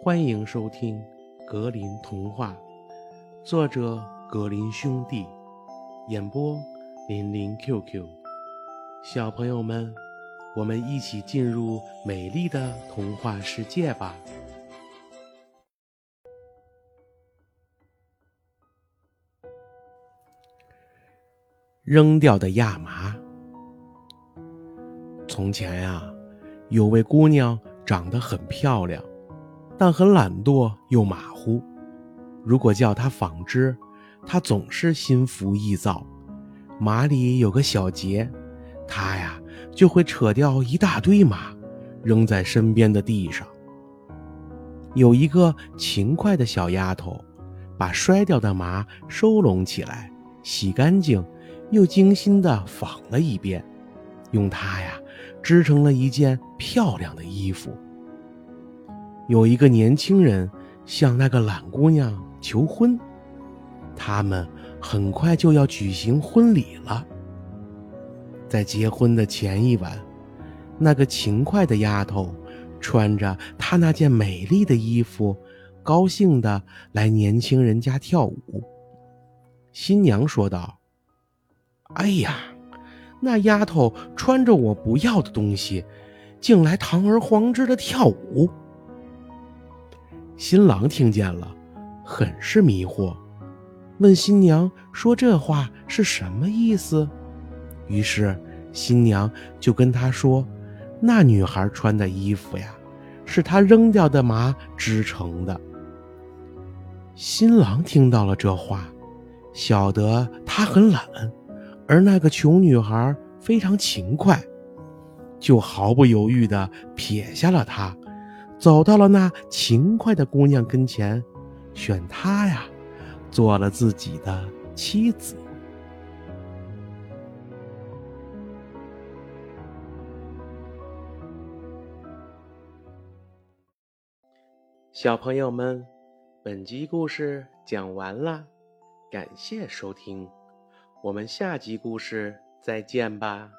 欢迎收听《格林童话》，作者格林兄弟，演播林林 QQ。小朋友们，我们一起进入美丽的童话世界吧！扔掉的亚麻。从前呀，有位姑娘长得很漂亮。但很懒惰又马虎，如果叫他纺织，他总是心浮意躁。麻里有个小结，他呀就会扯掉一大堆麻，扔在身边的地上。有一个勤快的小丫头，把摔掉的麻收拢起来，洗干净，又精心地纺了一遍，用它呀织成了一件漂亮的衣服。有一个年轻人向那个懒姑娘求婚，他们很快就要举行婚礼了。在结婚的前一晚，那个勤快的丫头穿着她那件美丽的衣服，高兴地来年轻人家跳舞。新娘说道：“哎呀，那丫头穿着我不要的东西，竟来堂而皇之的跳舞。”新郎听见了，很是迷惑，问新娘说：“这话是什么意思？”于是新娘就跟他说：“那女孩穿的衣服呀，是她扔掉的麻织成的。”新郎听到了这话，晓得她很懒，而那个穷女孩非常勤快，就毫不犹豫地撇下了她。走到了那勤快的姑娘跟前，选她呀，做了自己的妻子。小朋友们，本集故事讲完了，感谢收听，我们下集故事再见吧。